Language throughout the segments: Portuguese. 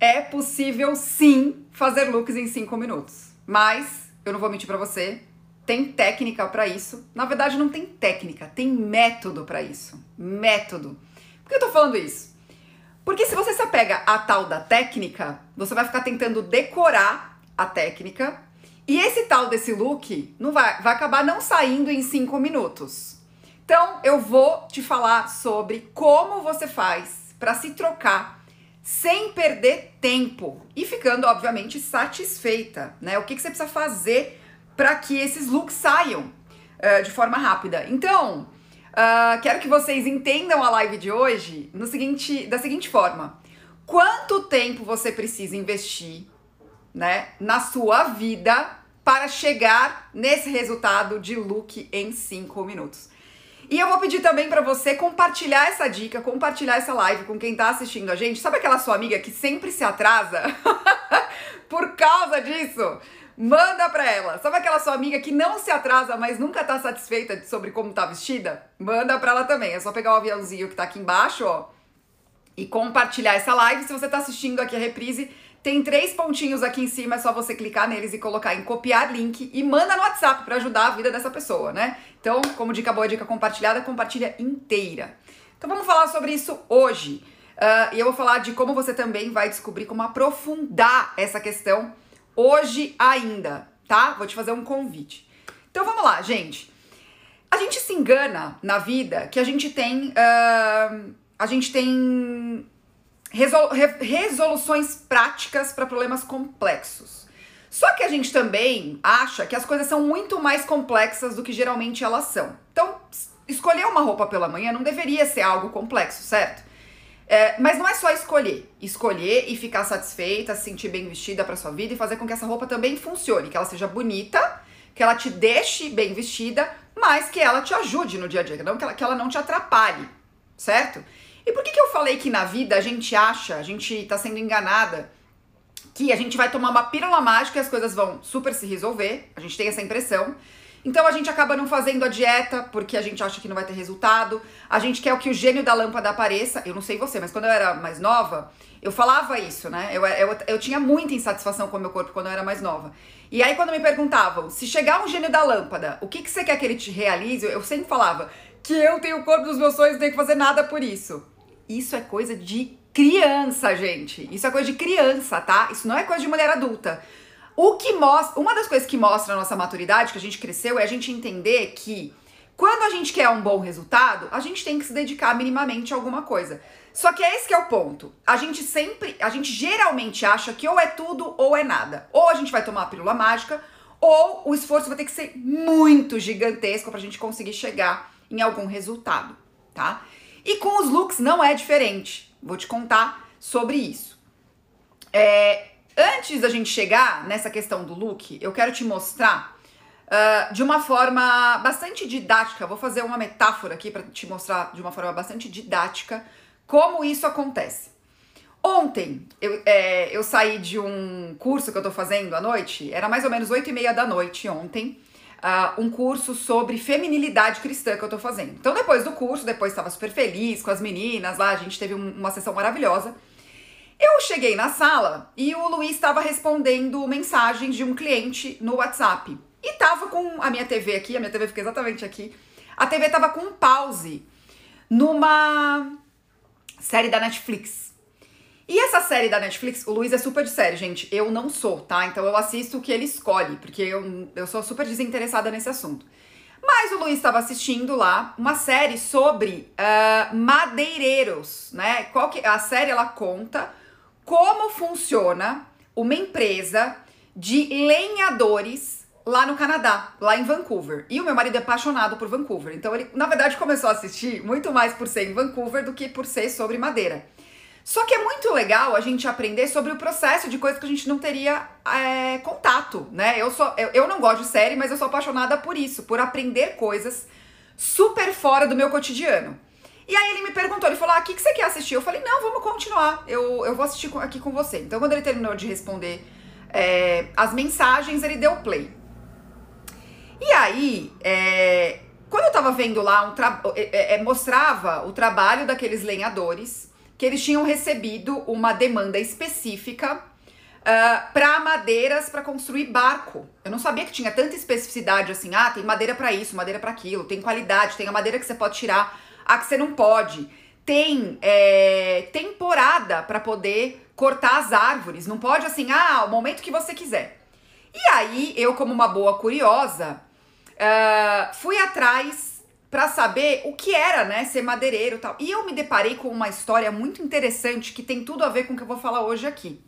É possível sim fazer looks em 5 minutos. Mas eu não vou mentir para você, tem técnica para isso. Na verdade não tem técnica, tem método para isso. Método. Por que eu tô falando isso? Porque se você se apega à tal da técnica, você vai ficar tentando decorar a técnica e esse tal desse look não vai, vai acabar não saindo em 5 minutos. Então, eu vou te falar sobre como você faz para se trocar sem perder tempo e ficando, obviamente, satisfeita, né? O que, que você precisa fazer para que esses looks saiam uh, de forma rápida. Então, uh, quero que vocês entendam a live de hoje no seguinte, da seguinte forma: quanto tempo você precisa investir, né, na sua vida para chegar nesse resultado de look em 5 minutos? E eu vou pedir também para você compartilhar essa dica, compartilhar essa live com quem tá assistindo a gente. Sabe aquela sua amiga que sempre se atrasa por causa disso? Manda pra ela. Sabe aquela sua amiga que não se atrasa, mas nunca tá satisfeita sobre como tá vestida? Manda pra ela também. É só pegar o aviãozinho que tá aqui embaixo, ó, e compartilhar essa live. Se você tá assistindo aqui a reprise, tem três pontinhos aqui em cima, é só você clicar neles e colocar em copiar link e manda no WhatsApp para ajudar a vida dessa pessoa, né? Então, como dica boa, dica compartilhada, compartilha inteira. Então vamos falar sobre isso hoje. Uh, e eu vou falar de como você também vai descobrir como aprofundar essa questão hoje ainda, tá? Vou te fazer um convite. Então vamos lá, gente. A gente se engana na vida que a gente tem. Uh, a gente tem resol resoluções práticas para problemas complexos. Só que a gente também acha que as coisas são muito mais complexas do que geralmente elas são. Então, escolher uma roupa pela manhã não deveria ser algo complexo, certo? É, mas não é só escolher. Escolher e ficar satisfeita, se sentir bem vestida para sua vida e fazer com que essa roupa também funcione, que ela seja bonita, que ela te deixe bem vestida, mas que ela te ajude no dia a dia, não que ela, que ela não te atrapalhe, certo? E por que, que eu falei que na vida a gente acha, a gente tá sendo enganada, que a gente vai tomar uma pílula mágica e as coisas vão super se resolver? A gente tem essa impressão. Então a gente acaba não fazendo a dieta porque a gente acha que não vai ter resultado. A gente quer que o gênio da lâmpada apareça. Eu não sei você, mas quando eu era mais nova, eu falava isso, né? Eu, eu, eu tinha muita insatisfação com o meu corpo quando eu era mais nova. E aí, quando me perguntavam, se chegar um gênio da lâmpada, o que, que você quer que ele te realize? Eu sempre falava que eu tenho o corpo dos meus sonhos, não tenho que fazer nada por isso. Isso é coisa de criança, gente. Isso é coisa de criança, tá? Isso não é coisa de mulher adulta. O que mostra, uma das coisas que mostra a nossa maturidade, que a gente cresceu, é a gente entender que quando a gente quer um bom resultado, a gente tem que se dedicar minimamente a alguma coisa. Só que é esse que é o ponto. A gente sempre, a gente geralmente acha que ou é tudo ou é nada. Ou a gente vai tomar a pílula mágica, ou o esforço vai ter que ser muito gigantesco pra gente conseguir chegar em algum resultado, tá? E com os looks não é diferente. Vou te contar sobre isso. É, antes da gente chegar nessa questão do look, eu quero te mostrar uh, de uma forma bastante didática. Vou fazer uma metáfora aqui para te mostrar de uma forma bastante didática como isso acontece. Ontem eu, é, eu saí de um curso que eu tô fazendo à noite, era mais ou menos 8 e meia da noite ontem uh, um curso sobre feminilidade cristã que eu tô fazendo. Então, depois do curso, depois estava super feliz com as meninas lá, a gente teve um, uma sessão maravilhosa. Eu cheguei na sala e o Luiz estava respondendo mensagens de um cliente no WhatsApp. E tava com a minha TV aqui, a minha TV fica exatamente aqui. A TV tava com um pause numa série da Netflix. E essa série da Netflix, o Luiz é super de série, gente. Eu não sou, tá? Então eu assisto o que ele escolhe, porque eu, eu sou super desinteressada nesse assunto. Mas o Luiz estava assistindo lá uma série sobre uh, madeireiros, né? Qual que, a série ela conta como funciona uma empresa de lenhadores lá no Canadá, lá em Vancouver. E o meu marido é apaixonado por Vancouver. Então ele, na verdade, começou a assistir muito mais por ser em Vancouver do que por ser sobre madeira. Só que é muito legal a gente aprender sobre o processo de coisas que a gente não teria é, contato, né? Eu, sou, eu, eu não gosto de série, mas eu sou apaixonada por isso, por aprender coisas super fora do meu cotidiano. E aí ele me perguntou, ele falou, ah, o que, que você quer assistir? Eu falei, não, vamos continuar, eu, eu vou assistir aqui com você. Então quando ele terminou de responder é, as mensagens, ele deu play. E aí, é, quando eu tava vendo lá, um é, mostrava o trabalho daqueles lenhadores que eles tinham recebido uma demanda específica uh, para madeiras para construir barco. Eu não sabia que tinha tanta especificidade assim. Ah, tem madeira para isso, madeira para aquilo, tem qualidade, tem a madeira que você pode tirar, a que você não pode. Tem é, temporada para poder cortar as árvores. Não pode assim, ah, o momento que você quiser. E aí, eu, como uma boa curiosa, uh, fui atrás para saber o que era, né, ser madeireiro e tal. E eu me deparei com uma história muito interessante que tem tudo a ver com o que eu vou falar hoje aqui.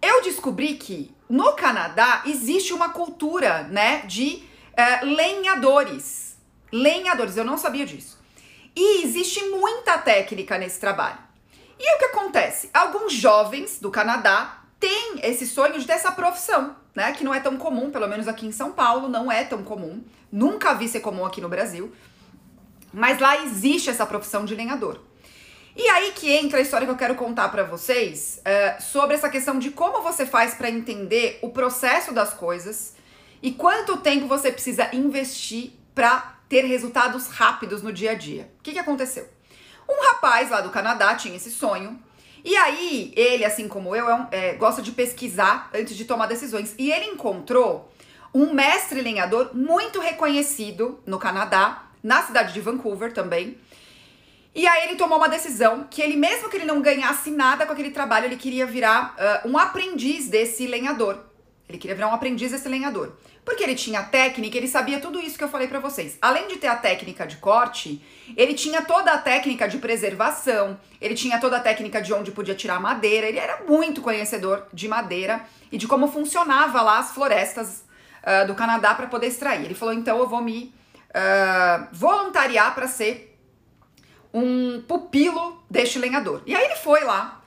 Eu descobri que no Canadá existe uma cultura, né, de uh, lenhadores. Lenhadores, eu não sabia disso. E existe muita técnica nesse trabalho. E o que acontece? Alguns jovens do Canadá têm esse sonho de ter essa profissão né? Que não é tão comum, pelo menos aqui em São Paulo, não é tão comum. Nunca vi ser comum aqui no Brasil. Mas lá existe essa profissão de lenhador. E aí que entra a história que eu quero contar para vocês uh, sobre essa questão de como você faz para entender o processo das coisas e quanto tempo você precisa investir para ter resultados rápidos no dia a dia. O que, que aconteceu? Um rapaz lá do Canadá tinha esse sonho e aí, ele, assim como eu, é um, é, gosta de pesquisar antes de tomar decisões. E ele encontrou um mestre lenhador muito reconhecido no Canadá, na cidade de Vancouver também. E aí ele tomou uma decisão que ele, mesmo que ele não ganhasse nada com aquele trabalho, ele queria virar uh, um aprendiz desse lenhador. Ele queria virar um aprendiz desse lenhador. Porque ele tinha técnica, ele sabia tudo isso que eu falei para vocês. Além de ter a técnica de corte, ele tinha toda a técnica de preservação, ele tinha toda a técnica de onde podia tirar madeira, ele era muito conhecedor de madeira e de como funcionava lá as florestas uh, do Canadá para poder extrair. Ele falou: então eu vou me uh, voluntariar para ser um pupilo deste lenhador. E aí ele foi lá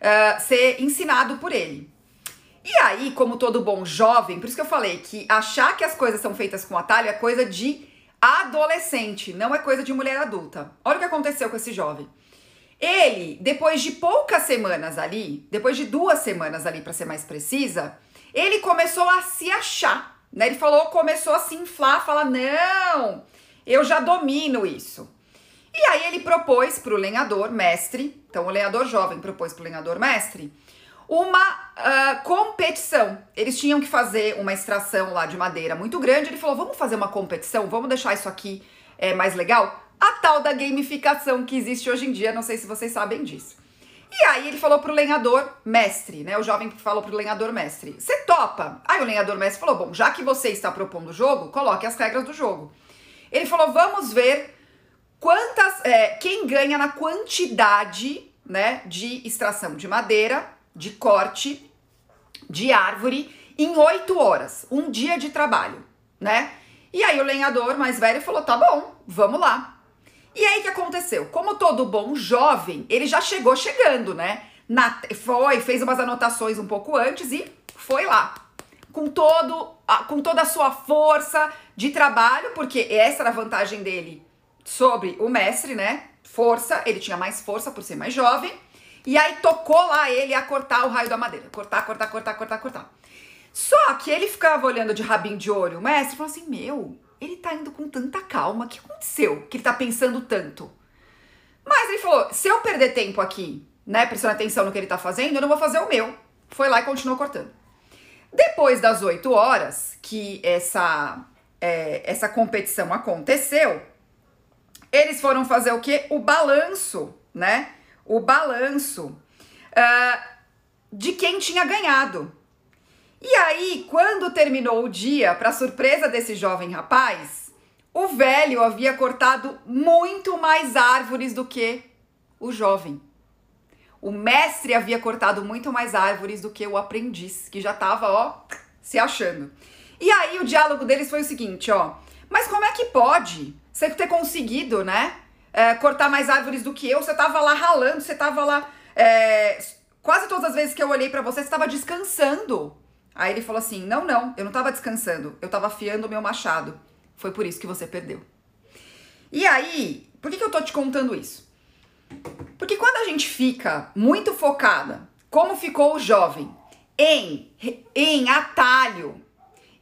uh, ser ensinado por ele. E aí, como todo bom jovem, por isso que eu falei que achar que as coisas são feitas com atalho é coisa de adolescente, não é coisa de mulher adulta. Olha o que aconteceu com esse jovem. Ele, depois de poucas semanas ali, depois de duas semanas ali, para ser mais precisa, ele começou a se achar, né? Ele falou, começou a se inflar, falar: não, eu já domino isso. E aí ele propôs para o lenhador mestre, então o lenhador jovem propôs para o lenhador mestre uma uh, competição. Eles tinham que fazer uma extração lá de madeira muito grande. Ele falou: vamos fazer uma competição, vamos deixar isso aqui é, mais legal. A tal da gamificação que existe hoje em dia, não sei se vocês sabem disso. E aí ele falou pro lenhador mestre, né? O jovem falou pro lenhador mestre: Você topa? Aí o lenhador mestre falou: Bom, já que você está propondo o jogo, coloque as regras do jogo. Ele falou: Vamos ver quantas. É, quem ganha na quantidade né, de extração de madeira de corte de árvore em oito horas, um dia de trabalho, né? E aí o lenhador mais velho falou: tá bom, vamos lá. E aí que aconteceu? Como todo bom jovem, ele já chegou chegando, né? Na, foi, fez umas anotações um pouco antes e foi lá. Com todo, com toda a sua força de trabalho, porque essa era a vantagem dele sobre o mestre, né? Força, ele tinha mais força por ser mais jovem. E aí tocou lá ele a cortar o raio da madeira. Cortar, cortar, cortar, cortar, cortar. Só que ele ficava olhando de rabinho de olho. O mestre falou assim: Meu, ele tá indo com tanta calma. O que aconteceu? Que ele tá pensando tanto. Mas ele falou: Se eu perder tempo aqui, né, prestando atenção no que ele tá fazendo, eu não vou fazer o meu. Foi lá e continuou cortando. Depois das 8 horas que essa, é, essa competição aconteceu, eles foram fazer o quê? O balanço, né? O balanço uh, de quem tinha ganhado. E aí, quando terminou o dia, para surpresa desse jovem rapaz, o velho havia cortado muito mais árvores do que o jovem. O mestre havia cortado muito mais árvores do que o aprendiz, que já estava, ó, se achando. E aí o diálogo deles foi o seguinte, ó. Mas como é que pode você ter conseguido, né? É, cortar mais árvores do que eu, você tava lá ralando, você tava lá. É, quase todas as vezes que eu olhei para você, você estava descansando. Aí ele falou assim: Não, não, eu não tava descansando, eu tava afiando o meu machado. Foi por isso que você perdeu. E aí, por que, que eu tô te contando isso? Porque quando a gente fica muito focada, como ficou o jovem, em, em atalho,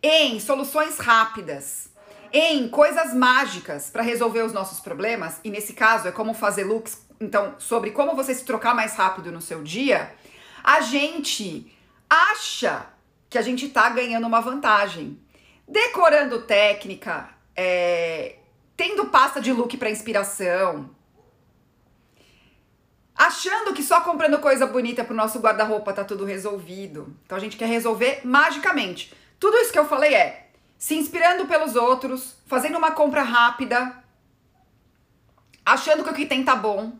em soluções rápidas, em coisas mágicas para resolver os nossos problemas, e nesse caso é como fazer looks então, sobre como você se trocar mais rápido no seu dia, a gente acha que a gente tá ganhando uma vantagem. Decorando técnica, é, tendo pasta de look para inspiração, achando que só comprando coisa bonita pro nosso guarda-roupa tá tudo resolvido. Então a gente quer resolver magicamente. Tudo isso que eu falei é se inspirando pelos outros, fazendo uma compra rápida, achando que o que tem tá bom.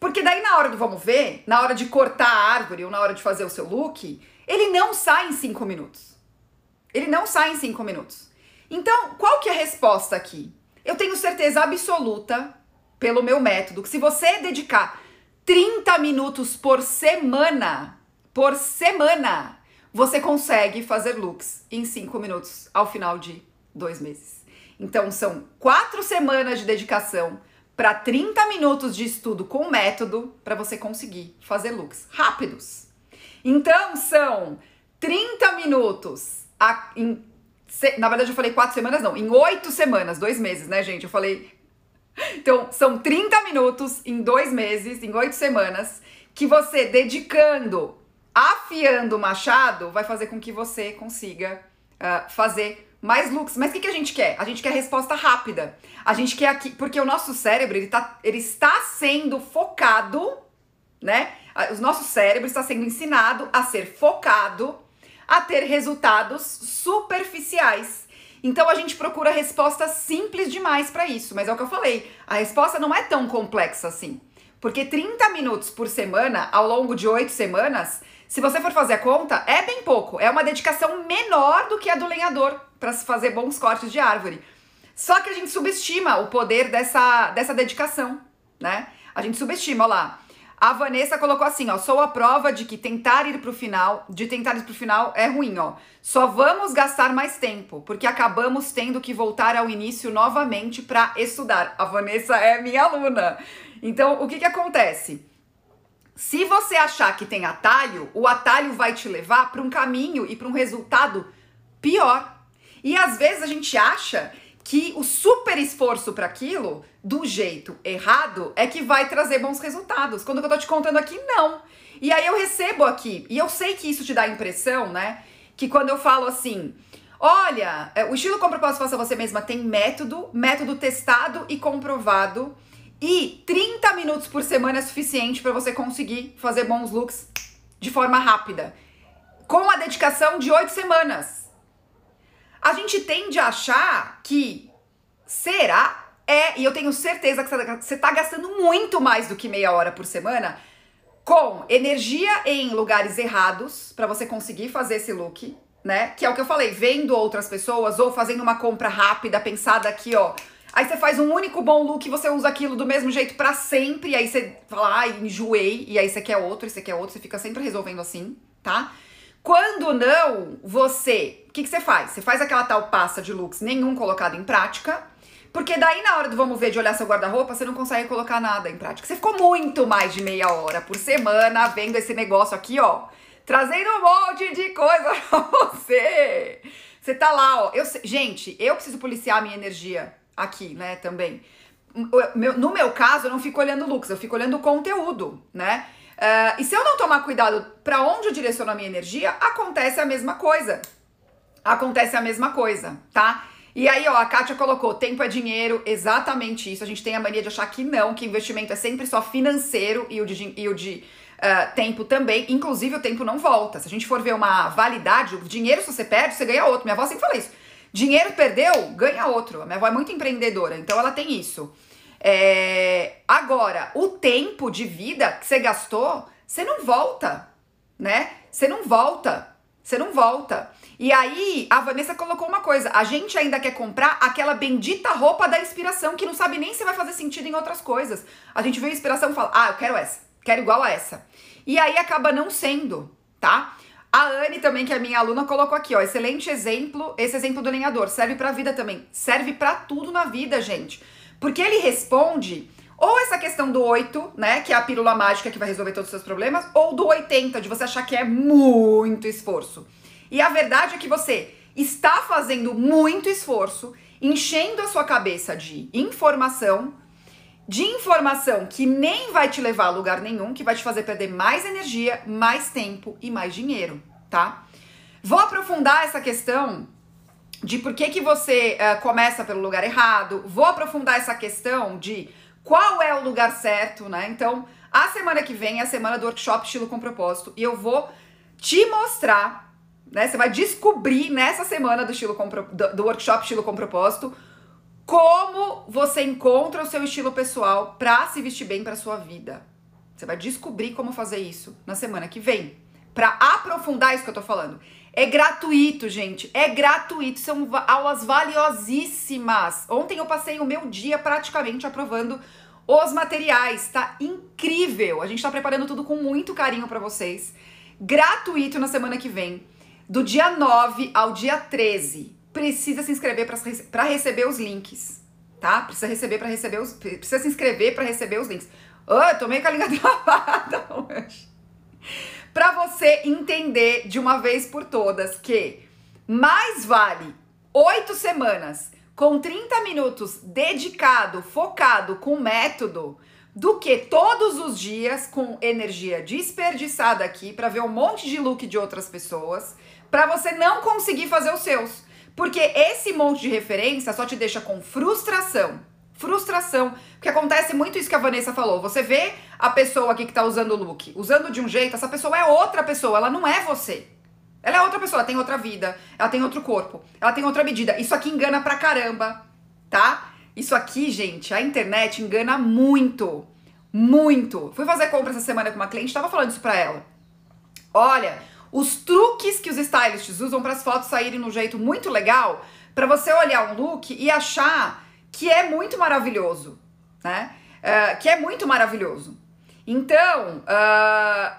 Porque daí na hora do vamos ver, na hora de cortar a árvore ou na hora de fazer o seu look, ele não sai em cinco minutos. Ele não sai em cinco minutos. Então, qual que é a resposta aqui? Eu tenho certeza absoluta, pelo meu método, que se você dedicar 30 minutos por semana, por semana, você consegue fazer looks em 5 minutos ao final de dois meses. Então, são quatro semanas de dedicação para 30 minutos de estudo com método para você conseguir fazer looks rápidos. Então são 30 minutos a, em, na verdade eu falei quatro semanas não, em oito semanas, dois meses, né gente? Eu falei então são 30 minutos em dois meses, em oito semanas, que você dedicando, afiando o machado, vai fazer com que você consiga uh, fazer mais looks. Mas o que, que a gente quer? A gente quer resposta rápida. A gente quer aqui, porque o nosso cérebro ele, tá, ele está sendo focado, né? O nosso cérebro está sendo ensinado a ser focado, a ter resultados superficiais. Então a gente procura respostas simples demais para isso, mas é o que eu falei, a resposta não é tão complexa assim. Porque 30 minutos por semana, ao longo de 8 semanas, se você for fazer a conta, é bem pouco. É uma dedicação menor do que a do lenhador para se fazer bons cortes de árvore. Só que a gente subestima o poder dessa, dessa dedicação, né? A gente subestima, olha lá. A Vanessa colocou assim, ó, sou a prova de que tentar ir pro final, de tentar ir pro final é ruim, ó. Só vamos gastar mais tempo, porque acabamos tendo que voltar ao início novamente para estudar. A Vanessa é minha aluna. Então, o que que acontece? Se você achar que tem atalho, o atalho vai te levar para um caminho e para um resultado pior. E às vezes a gente acha que o super esforço para aquilo, do jeito errado, é que vai trazer bons resultados. Quando eu tô te contando aqui, não. E aí eu recebo aqui, e eu sei que isso te dá a impressão, né? Que quando eu falo assim, olha, é, o estilo com propósito faça você mesma tem método, método testado e comprovado e 30 minutos por semana é suficiente para você conseguir fazer bons looks de forma rápida. Com a dedicação de 8 semanas. A gente tende a achar que será é, e eu tenho certeza que você está gastando muito mais do que meia hora por semana com energia em lugares errados para você conseguir fazer esse look, né? Que é o que eu falei, vendo outras pessoas ou fazendo uma compra rápida, pensada aqui, ó, Aí você faz um único bom look e você usa aquilo do mesmo jeito para sempre. Aí você fala, ai, enjoei. E aí você quer outro, você quer outro. Você fica sempre resolvendo assim, tá? Quando não, você. O que, que você faz? Você faz aquela tal pasta de looks, nenhum colocado em prática. Porque daí, na hora do vamos ver de olhar seu guarda-roupa, você não consegue colocar nada em prática. Você ficou muito mais de meia hora por semana vendo esse negócio aqui, ó. Trazendo um monte de coisa pra você. Você tá lá, ó. Eu, gente, eu preciso policiar a minha energia aqui, né, também. No meu caso, eu não fico olhando looks, eu fico olhando o conteúdo, né? Uh, e se eu não tomar cuidado para onde eu direciono a minha energia, acontece a mesma coisa. Acontece a mesma coisa, tá? E aí, ó, a Kátia colocou: tempo é dinheiro, exatamente isso. A gente tem a mania de achar que não, que investimento é sempre só financeiro e o de, e o de uh, tempo também. Inclusive, o tempo não volta. Se a gente for ver uma validade, o dinheiro, se você perde, você ganha outro. Minha avó sempre fala isso. Dinheiro perdeu, ganha outro. A minha avó é muito empreendedora, então ela tem isso. É... Agora, o tempo de vida que você gastou, você não volta, né? Você não volta. Você não volta. E aí, a Vanessa colocou uma coisa: a gente ainda quer comprar aquela bendita roupa da inspiração que não sabe nem se vai fazer sentido em outras coisas. A gente vê a inspiração e fala: ah, eu quero essa, quero igual a essa. E aí acaba não sendo, tá? A Anne também, que é minha aluna, colocou aqui, ó, excelente exemplo, esse exemplo do lenhador, serve pra vida também. Serve para tudo na vida, gente. Porque ele responde ou essa questão do 8, né, que é a pílula mágica que vai resolver todos os seus problemas, ou do 80, de você achar que é muito esforço. E a verdade é que você está fazendo muito esforço, enchendo a sua cabeça de informação de informação que nem vai te levar a lugar nenhum, que vai te fazer perder mais energia, mais tempo e mais dinheiro, tá? Vou aprofundar essa questão de por que, que você uh, começa pelo lugar errado, vou aprofundar essa questão de qual é o lugar certo, né? Então, a semana que vem é a semana do workshop estilo com propósito e eu vou te mostrar, né? Você vai descobrir nessa semana do estilo com, do, do workshop estilo com propósito como você encontra o seu estilo pessoal para se vestir bem para sua vida. Você vai descobrir como fazer isso na semana que vem, para aprofundar isso que eu tô falando. É gratuito, gente. É gratuito. São aulas valiosíssimas. Ontem eu passei o meu dia praticamente aprovando os materiais. Tá incrível. A gente tá preparando tudo com muito carinho para vocês. Gratuito na semana que vem, do dia 9 ao dia 13 precisa se inscrever para receber os links, tá? Precisa receber para receber os precisa se inscrever para receber os links. Oh, eu tô meio com a língua travada hoje. Para você entender de uma vez por todas que mais vale oito semanas com 30 minutos dedicado, focado, com método, do que todos os dias com energia desperdiçada aqui para ver um monte de look de outras pessoas, para você não conseguir fazer os seus. Porque esse monte de referência só te deixa com frustração. Frustração. Porque acontece muito isso que a Vanessa falou. Você vê a pessoa aqui que tá usando o look, usando de um jeito, essa pessoa é outra pessoa, ela não é você. Ela é outra pessoa, ela tem outra vida, ela tem outro corpo, ela tem outra medida. Isso aqui engana pra caramba, tá? Isso aqui, gente, a internet engana muito. Muito. Fui fazer compra essa semana com uma cliente, tava falando isso pra ela. Olha, os truques que os stylists usam para as fotos saírem no jeito muito legal, para você olhar um look e achar que é muito maravilhoso, né? Uh, que é muito maravilhoso. Então, uh,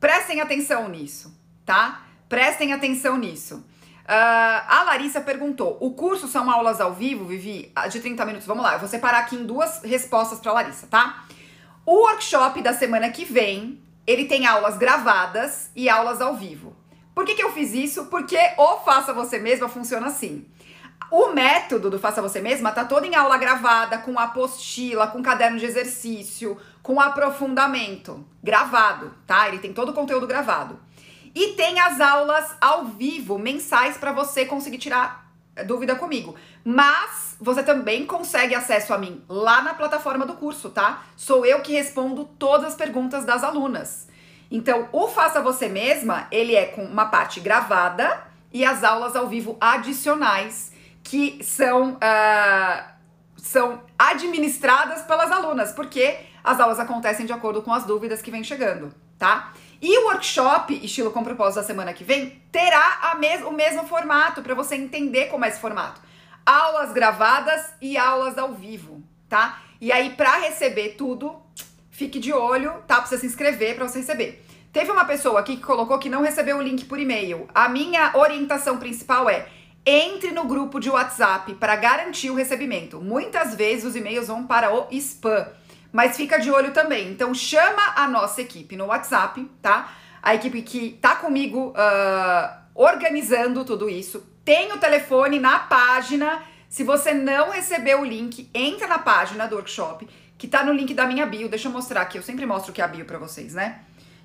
prestem atenção nisso, tá? Prestem atenção nisso. Uh, a Larissa perguntou: o curso são aulas ao vivo, Vivi? De 30 minutos. Vamos lá, eu vou separar aqui em duas respostas para Larissa, tá? O workshop da semana que vem ele tem aulas gravadas e aulas ao vivo. Por que, que eu fiz isso? Porque o Faça Você Mesma funciona assim. O método do Faça Você Mesma tá todo em aula gravada, com apostila, com caderno de exercício, com aprofundamento. Gravado, tá? Ele tem todo o conteúdo gravado. E tem as aulas ao vivo, mensais, para você conseguir tirar dúvida comigo. Mas você também consegue acesso a mim lá na plataforma do curso, tá? Sou eu que respondo todas as perguntas das alunas. Então, o Faça Você Mesma, ele é com uma parte gravada e as aulas ao vivo adicionais, que são, uh, são administradas pelas alunas, porque as aulas acontecem de acordo com as dúvidas que vêm chegando, tá? E o workshop Estilo com Propósito da semana que vem terá mes o mesmo formato para você entender como é esse formato aulas gravadas e aulas ao vivo, tá? E aí, para receber tudo, fique de olho, tá? Precisa se inscrever para você receber. Teve uma pessoa aqui que colocou que não recebeu o link por e-mail. A minha orientação principal é entre no grupo de WhatsApp para garantir o recebimento. Muitas vezes os e-mails vão para o spam, mas fica de olho também. Então chama a nossa equipe no WhatsApp, tá? A equipe que tá comigo uh, organizando tudo isso tem o telefone na página. Se você não recebeu o link, entra na página do workshop, que tá no link da minha bio. Deixa eu mostrar aqui, eu sempre mostro que é a bio para vocês, né?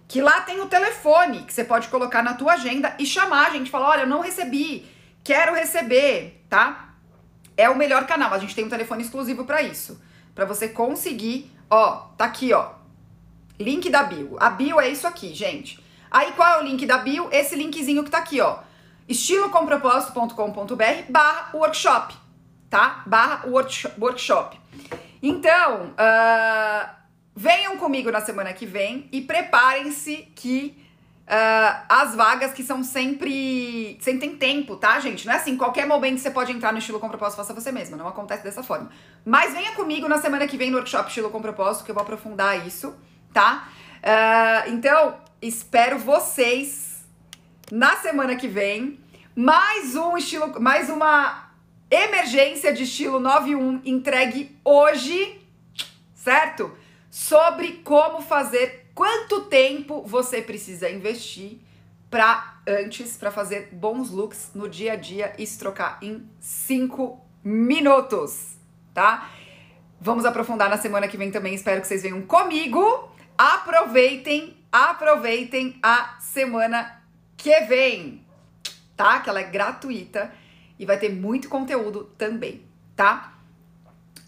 Que lá tem o telefone que você pode colocar na tua agenda e chamar a gente, falar: "Olha, eu não recebi, quero receber", tá? É o melhor canal. A gente tem um telefone exclusivo para isso, para você conseguir, ó, tá aqui, ó. Link da bio. A bio é isso aqui, gente. Aí qual é o link da bio? Esse linkzinho que tá aqui, ó estilocompropósito.com.br barra workshop, tá? Barra workshop. Então, uh, venham comigo na semana que vem e preparem-se que uh, as vagas que são sempre. Sempre tem tempo, tá, gente? Não é assim, qualquer momento você pode entrar no estilo com propósito, faça você mesma. Não acontece dessa forma. Mas venha comigo na semana que vem no workshop Estilo com Propósito, que eu vou aprofundar isso, tá? Uh, então, espero vocês na semana que vem. Mais um estilo, mais uma emergência de estilo 91 entregue hoje, certo? Sobre como fazer, quanto tempo você precisa investir para antes para fazer bons looks no dia a dia e se trocar em 5 minutos, tá? Vamos aprofundar na semana que vem também. Espero que vocês venham comigo. Aproveitem, aproveitem a semana que vem, tá? Que ela é gratuita e vai ter muito conteúdo também, tá?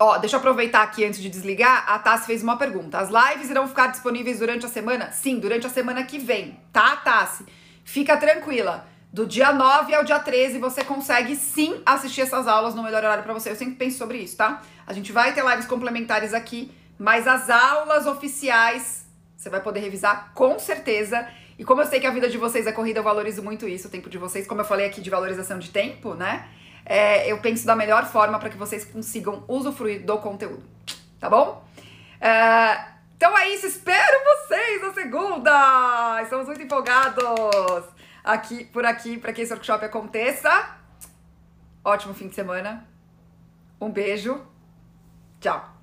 Ó, deixa eu aproveitar aqui antes de desligar. A Tassi fez uma pergunta. As lives irão ficar disponíveis durante a semana? Sim, durante a semana que vem, tá, Tassi? Fica tranquila. Do dia 9 ao dia 13 você consegue sim assistir essas aulas no melhor horário para você. Eu sempre penso sobre isso, tá? A gente vai ter lives complementares aqui, mas as aulas oficiais você vai poder revisar com certeza. E como eu sei que a vida de vocês é corrida, eu valorizo muito isso, o tempo de vocês, como eu falei aqui de valorização de tempo, né? É, eu penso da melhor forma para que vocês consigam usufruir do conteúdo, tá bom? É, então é isso, espero vocês na segunda! Estamos muito empolgados aqui por aqui para que esse workshop aconteça. Ótimo fim de semana. Um beijo. Tchau.